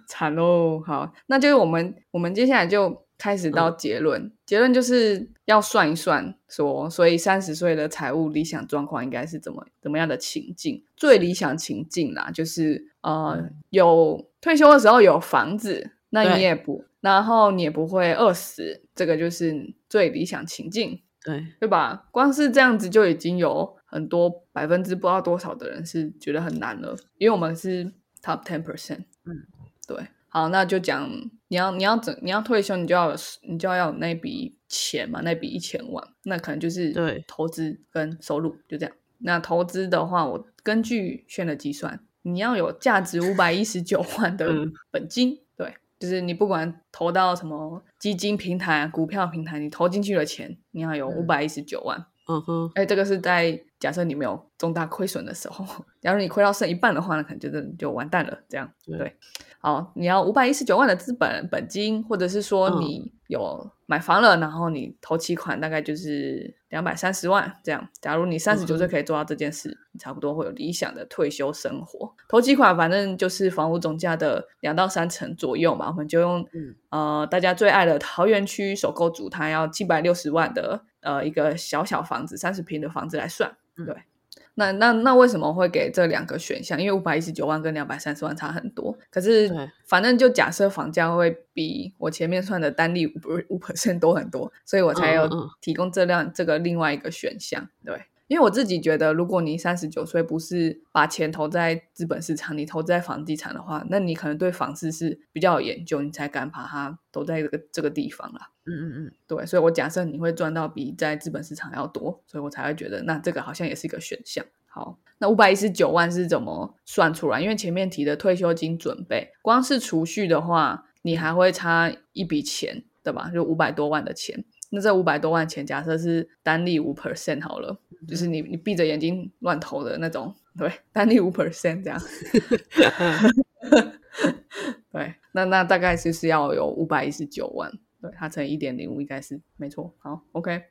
惨喽！好，那就是我们我们接下来就开始到结论，结论就是要算一算说，所以三十岁的财务理想状况应该是怎么怎么样的情境？最理想情境啦，就是呃有退休的时候有房子，那你也不，然后你也不会饿死，这个就是最理想情境。对，对吧？光是这样子就已经有很多百分之不知道多少的人是觉得很难了，因为我们是 top ten percent。嗯，对。好，那就讲你要你要整你要退休，你就要你就要有那笔钱嘛，那笔一千万，那可能就是对投资跟收入就这样。那投资的话，我根据炫的计算，你要有价值五百一十九 万的嗯本金，对，就是你不管投到什么基金平台、啊、股票平台，你投进去的钱，你要有嗯五百一十九万。嗯哼，哎，这个是在假设你没有重大亏损的时候，假如你亏到剩一半的话，那可能就真的就完蛋了。这样对对，好，你要五百一十九万的资本本金，或者是说嗯你有买房了，然后你投期款大概就是两百三十万这样。假如你三十九岁可以做到这件事，你差不多会有理想的退休生活。投期款反正就是房屋总价的两到三成左右嘛，我们就用嗯呃大家最爱的桃园区首购组，它要七百六十万的呃一个小小房子，三十平的房子来算，嗯对。那那那为什么会给这两个选项？因为五百一十九万跟两百三十万差很多，可是反正就假设房价会比我前面算的单利五五 percent 多很多，所以我才有提供这辆这个另外一个选项。对，因为我自己觉得，如果你三十九岁不是把钱投在资本市场，你投资在房地产的话，那你可能对房市是比较有研究，你才敢把它投在这个这个地方啦。嗯嗯嗯，对，所以我假设你会赚到比在资本市场要多，所以我才会觉得那这个好像也是一个选项。好，那五百一十九万是怎么算出来？因为前面提的退休金准备，光是储蓄的话，你还会差一笔钱，对吧？就五百多万的钱。那这五百多万钱，假设是单利五 percent 好了，就是你你闭着眼睛乱投的那种，对，单利五 percent 这样。对，那那大概就是要有五百一十九万，它乘以一点零五应该是没错。好，OK，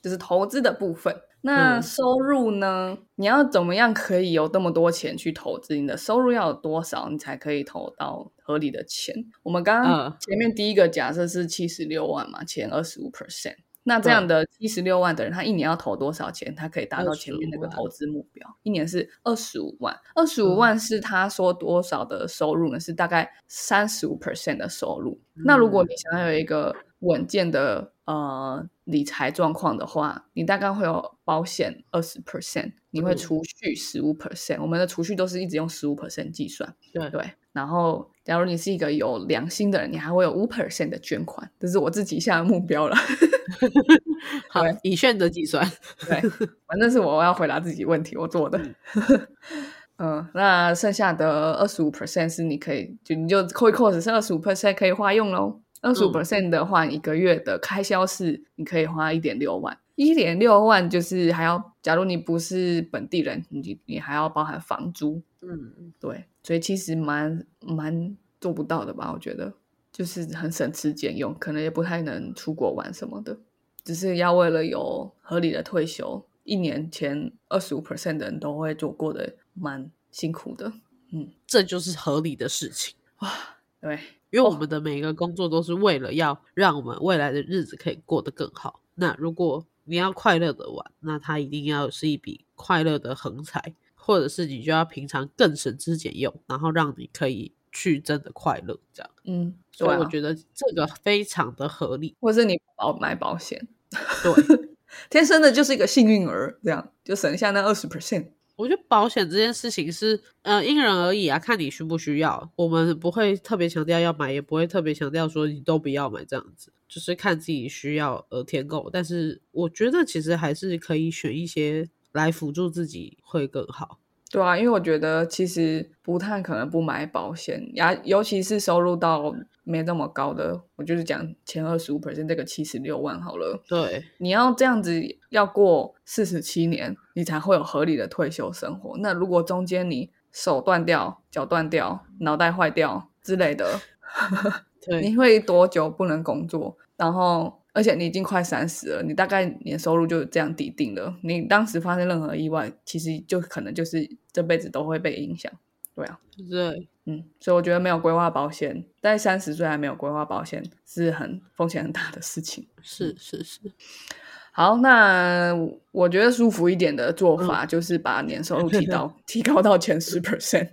这是投资的部分。那收入呢？你要怎么样可以有这么多钱去投资？你的收入要有多少，你才可以投到合理的钱？我们刚刚前面第一个假设是七十六万嘛，前二十五 percent。那这样的七十六万的人，他一年要投多少钱？他可以达到前面那个投资目标？一年是二十五万，二十五万是他说多少的收入呢？是大概三十五 percent 的收入。那如果你想要有一个稳健的呃理财状况的话，你大概会有保险二十 percent，你会储蓄十五 percent。我们的储蓄都是一直用十五 percent 计算，对对。然后，假如你是一个有良心的人，你还会有五 percent 的捐款，这是我自己下的目标了。好，以炫择计算，对，反正是我要回答自己问题，我做的。嗯，那剩下的二十五 percent 是你可以，就你就扣一扣，只剩二十五 percent 可以花用喽。二十五 percent 的话，一个月的开销是你可以花一点六万，一点六万就是还要，假如你不是本地人，你你还要包含房租。嗯，对，所以其实蛮蛮做不到的吧？我觉得就是很省吃俭用，可能也不太能出国玩什么的，只是要为了有合理的退休。一年前二十五 percent 的人都会做过的，蛮辛苦的。嗯，这就是合理的事情哇。对，因为我们的每一个工作都是为了要让我们未来的日子可以过得更好。那如果你要快乐的玩，那它一定要是一笔快乐的横财。或者是你就要平常更省吃俭用，然后让你可以去真的快乐，这样。嗯，所以我觉得这个非常的合理。或者是你保买保险，对，天生的就是一个幸运儿，这样就省下那二十 percent。我觉得保险这件事情是，呃，因人而异啊，看你需不需要。我们不会特别强调要买，也不会特别强调说你都不要买，这样子就是看自己需要而填购。但是我觉得其实还是可以选一些。来辅助自己会更好，对啊，因为我觉得其实不太可能不买保险呀，尤其是收入到没那么高的，我就是讲前二十五 percent 这个七十六万好了。对，你要这样子要过四十七年，你才会有合理的退休生活。那如果中间你手断掉、脚断掉、脑袋坏掉之类的，你会多久不能工作？然后。而且你已经快三十了，你大概年收入就这样抵定了。你当时发生任何意外，其实就可能就是这辈子都会被影响。对啊，对，嗯，所以我觉得没有规划保险，在三十岁还没有规划保险，是很风险很大的事情。是是是。好，那我觉得舒服一点的做法就是把年收入提到 提高到前十 percent，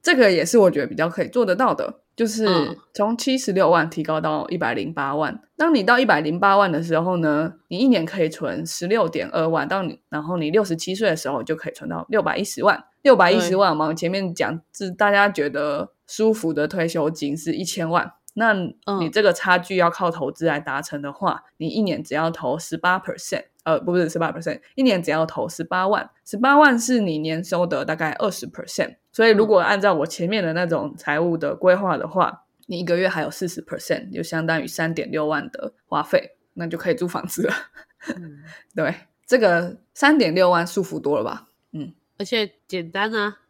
这个也是我觉得比较可以做得到的。就是从七十六万提高到一百零八万。当你到一百零八万的时候呢，你一年可以存十六点二万。到你然后你六十七岁的时候，就可以存到六百一十万。六百一十万嘛，前面讲是大家觉得舒服的退休金是一千万。那你这个差距要靠投资来达成的话，你一年只要投十八 percent，呃，不是十八 percent，一年只要投十八万，十八万是你年收的大概二十 percent。所以如果按照我前面的那种财务的规划的话，你一个月还有四十 percent，就相当于三点六万的花费，那就可以租房子了。对，这个三点六万舒服多了吧？嗯，而且简单啊，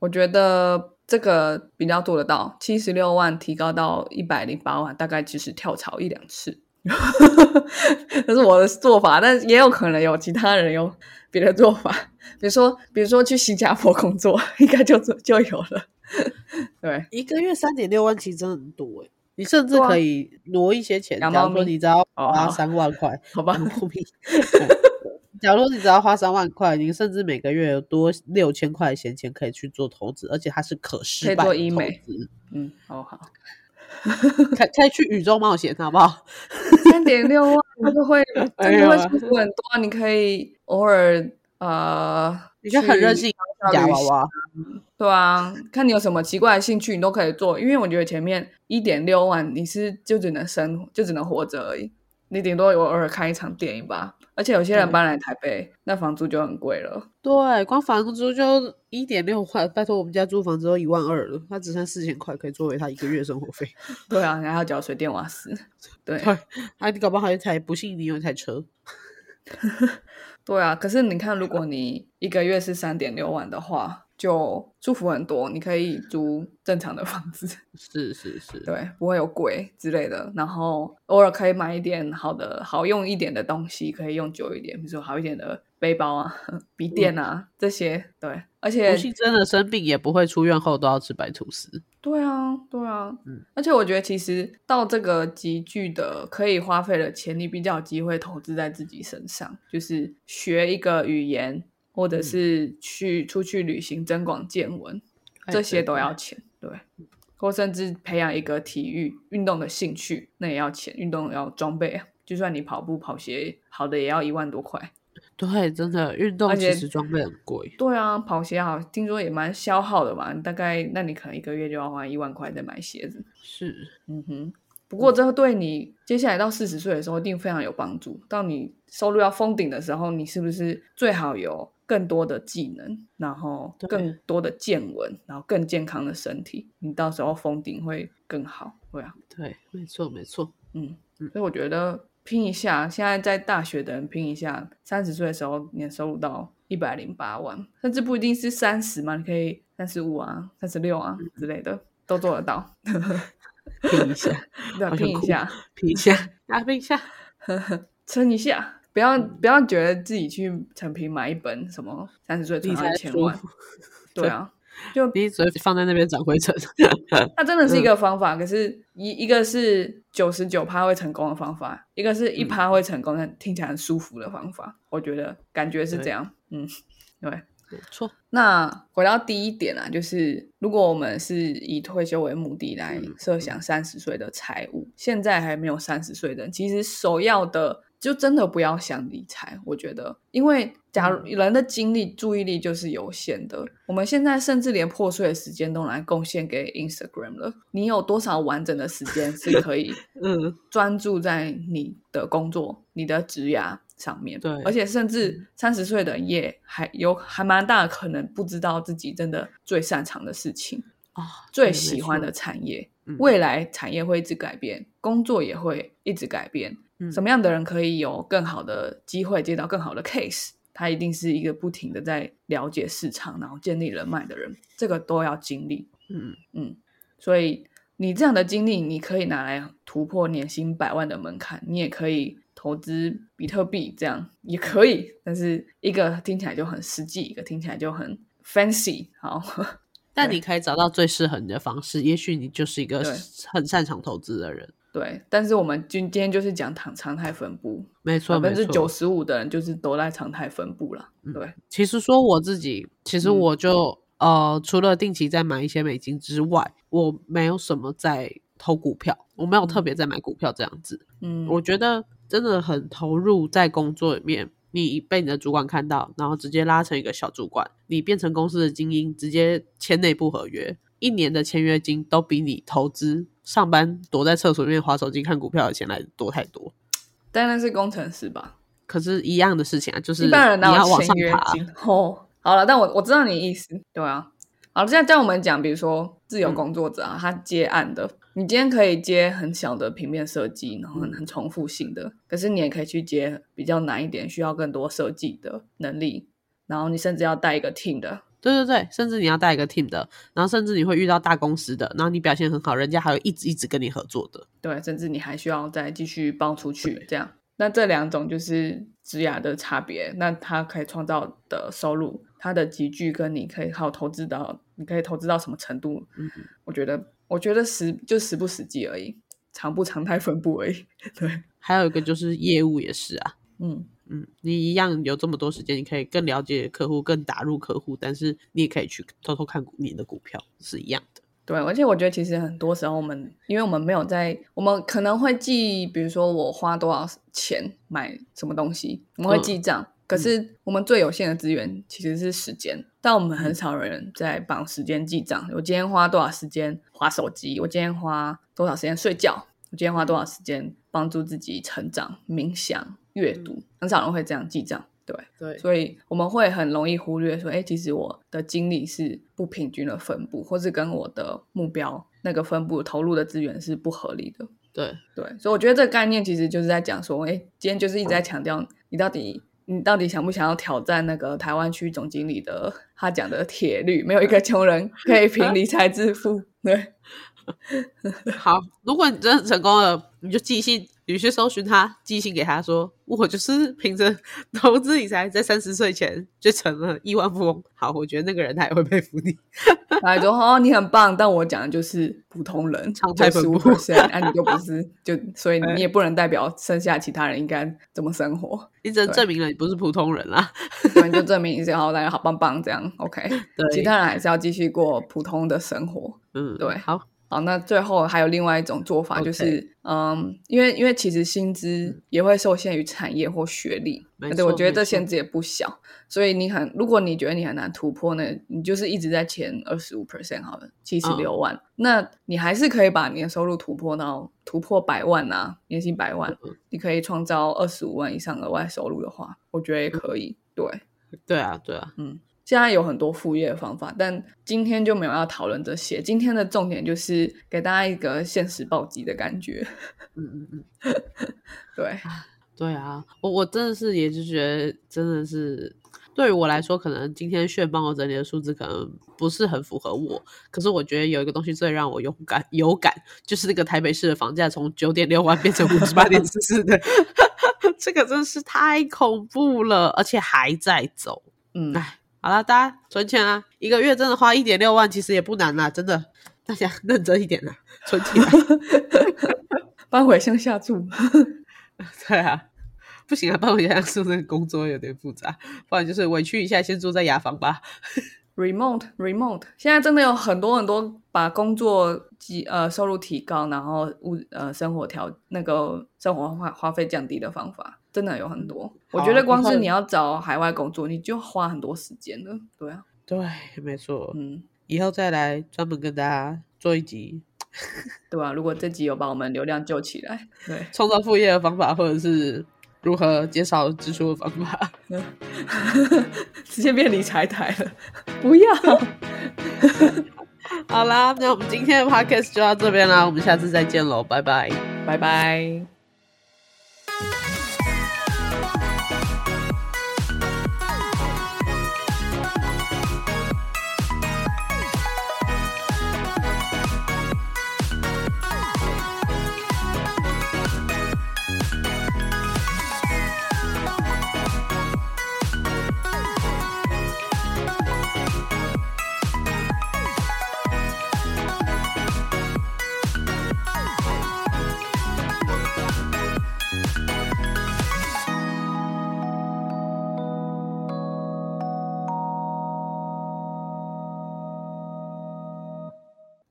我觉得。这个比较做得到，七十六万提高到一百零八万，大概就是跳槽一两次，这是我的做法，但也有可能有其他人有别的做法，比如说，比如说去新加坡工作，应该就就有了。对，一个月三点六万其实真的很多哎，你甚至可以挪一些钱，假如说你只要花三万块，好吧。假如你只要花三万块，你甚至每个月有多六千块闲钱可以去做投资，而且它是可失败投资。嗯，好好，可可以去宇宙冒险，好不好？三点六万，你就会 真的会舒服很多。你可以偶尔呃，你就很任性，夹娃娃。对啊，看你有什么奇怪的兴趣，你都可以做。因为我觉得前面一点六万，你是就只能生，就只能活着而已。你顶多偶尔看一场电影吧。而且有些人搬来台北，那房租就很贵了。对，光房租就一点六块。拜托，我们家租房子都一万二了，他只剩四千块可以作为他一个月生活费。对啊，然后要缴水电瓦斯。对，还你搞不好一台，不信你有一台车。对啊，可是你看，如果你一个月是三点六万的话。就舒服很多，你可以租正常的房子，是是是，对，不会有鬼之类的。然后偶尔可以买一点好的、好用一点的东西，可以用久一点，比如说好一点的背包啊、笔电啊这些。对，而且不幸真的生病也不会出院后都要吃白吐司。对啊，对啊，嗯。而且我觉得其实到这个集聚的可以花费的钱，你比较有机会投资在自己身上，就是学一个语言。或者是去出去旅行增广见闻，这些都要钱，对。或甚至培养一个体育运动的兴趣，那也要钱。运动要装备啊，就算你跑步跑鞋好的也要一万多块。对，真的运动其实装备很贵。对啊，跑鞋好，听说也蛮消耗的嘛。大概那你可能一个月就要花一万块在买鞋子。是，嗯哼。不过这对你接下来到四十岁的时候一定非常有帮助。到你收入要封顶的时候，你是不是最好有？更多的技能，然后更多的见闻，然后更健康的身体，你到时候封顶会更好，对啊，对，没错，没错，嗯，所以我觉得拼一下，现在在大学的人拼一下，三十岁的时候年收入到一百零八万，甚至不一定是三十嘛，你可以三十五啊、三十六啊之类的都做得到，拼一 下，拼一下，拼一下，啊，拼一下，撑一下。不要不要觉得自己去成品买一本什么三十岁存一千万，对啊，就你只放在那边长灰尘。它真的是一个方法，可是一一个是九十九趴会成功的方法，一个是一趴会成功的，听起来很舒服的方法。我觉得感觉是这样，嗯，对，没错。那回到第一点啊，就是如果我们是以退休为目的来设想三十岁的财务，现在还没有三十岁的人，其实首要的。就真的不要想理财，我觉得，因为假如人的精力、注意力就是有限的，我们现在甚至连破碎的时间都来贡献给 Instagram 了。你有多少完整的时间是可以，嗯，专注在你的工作、你的职涯上面？对，而且甚至三十岁的也还有还蛮大的可能不知道自己真的最擅长的事情啊，最喜欢的产业。未来产业会一直改变，工作也会一直改变。什么样的人可以有更好的机会接到更好的 case？他一定是一个不停的在了解市场，然后建立人脉的人。这个都要经历。嗯嗯，所以你这样的经历，你可以拿来突破年薪百万的门槛，你也可以投资比特币，这样也可以。但是一个听起来就很实际，一个听起来就很 fancy。好。但你可以找到最适合你的方式，也许你就是一个很擅长投资的人。对，但是我们今今天就是讲常常态分布，没错，百分之九十五的人就是都在常态分布了。对，其实说我自己，其实我就呃，除了定期在买一些美金之外，我没有什么在投股票，我没有特别在买股票这样子。嗯，我觉得真的很投入在工作里面。你被你的主管看到，然后直接拉成一个小主管，你变成公司的精英，直接签内部合约，一年的签约金都比你投资上班躲在厕所里面划手机看股票的钱来的多太多。当然是工程师吧，可是一样的事情啊，就是一般人你要往上爬。哦，好了，但我我知道你意思，对啊。好，现在在我们讲，比如说自由工作者啊，他接案的。你今天可以接很小的平面设计，然后很很重复性的，可是你也可以去接比较难一点，需要更多设计的能力，然后你甚至要带一个 team 的，对对对，甚至你要带一个 team 的，然后甚至你会遇到大公司的，然后你表现很好，人家还会一直一直跟你合作的，对，甚至你还需要再继续包出去，这样，那这两种就是职涯的差别，那它可以创造的收入，它的集聚跟你可以靠投资到，你可以投资到什么程度？嗯，我觉得。我觉得实就实不实际而已，常不常态分布而已。对，还有一个就是业务也是啊，嗯嗯，你一样有这么多时间，你可以更了解客户，更打入客户，但是你也可以去偷偷看你的股票，是一样的。对，而且我觉得其实很多时候我们，因为我们没有在，我们可能会记，比如说我花多少钱买什么东西，我们会记账。可是我们最有限的资源其实是时间，但我们很少人在绑时间记账。我今天花多少时间划手机？我今天花多少时间睡觉？我今天花多少时间帮助自己成长、冥想、阅读？很少人会这样记账。对对，所以我们会很容易忽略说，哎，其实我的精力是不平均的分布，或是跟我的目标那个分布投入的资源是不合理的。对对，所以我觉得这个概念其实就是在讲说，哎，今天就是一直在强调，你到底你到底想不想要挑战那个台湾区总经理的他讲的铁律，没有一个穷人可以凭理财致富。对，好，如果你真的成功了，你就寄信。你去搜寻他，寄信给他说：“我就是凭着投资理财，在三十岁前就成了亿万富翁。”好，我觉得那个人他也会佩服你。他说：“哦，你很棒。”但我讲的就是普通人，常态分布。那你就不是，就所以你也不能代表剩下其他人应该怎么生活。你只能证明了你不是普通人啦。你就证明一下，好，大家好棒棒，这样 OK。对，其他人还是要继续过普通的生活。嗯，对，好。好，那最后还有另外一种做法，就是嗯，因为因为其实薪资也会受限于产业或学历，对，我觉得这限制也不小，所以你很，如果你觉得你很难突破呢，你就是一直在前二十五 percent 好了，七十六万，那你还是可以把年收入突破到突破百万啊，年薪百万，你可以创造二十五万以上额外收入的话，我觉得也可以，对，对啊，对啊，嗯。现在有很多副业的方法，但今天就没有要讨论这些。今天的重点就是给大家一个现实暴击的感觉。嗯嗯嗯，对，对啊，我我真的是也是觉得，真的是对于我来说，可能今天炫帮我整理的数字可能不是很符合我。可是我觉得有一个东西最让我勇敢有感，就是那个台北市的房价从九点六万变成五十八点四四的，这个真是太恐怖了，而且还在走。嗯，哎。好了，大家存钱啊！一个月真的花一点六万，其实也不难啦，真的。大家认真一点啦，存起来，搬回乡下住。对啊，不行啊，搬回乡下住那个工作有点复杂，不然就是委屈一下，先住在雅房吧。Remote，Remote，现在真的有很多很多把工作及呃收入提高，然后物呃生活条那个生活花花费降低的方法，真的有很多。我觉得光是你要找海外工作，你就花很多时间了。对啊，对，没错。嗯，以后再来专门跟大家做一集，对吧？如果这集有把我们流量救起来，对，创造副业的方法，或者是。如何减少支出的方法？直接变理财台了，不要。好啦，那我们今天的 podcast 就到这边啦，我们下次再见喽，拜拜，拜拜。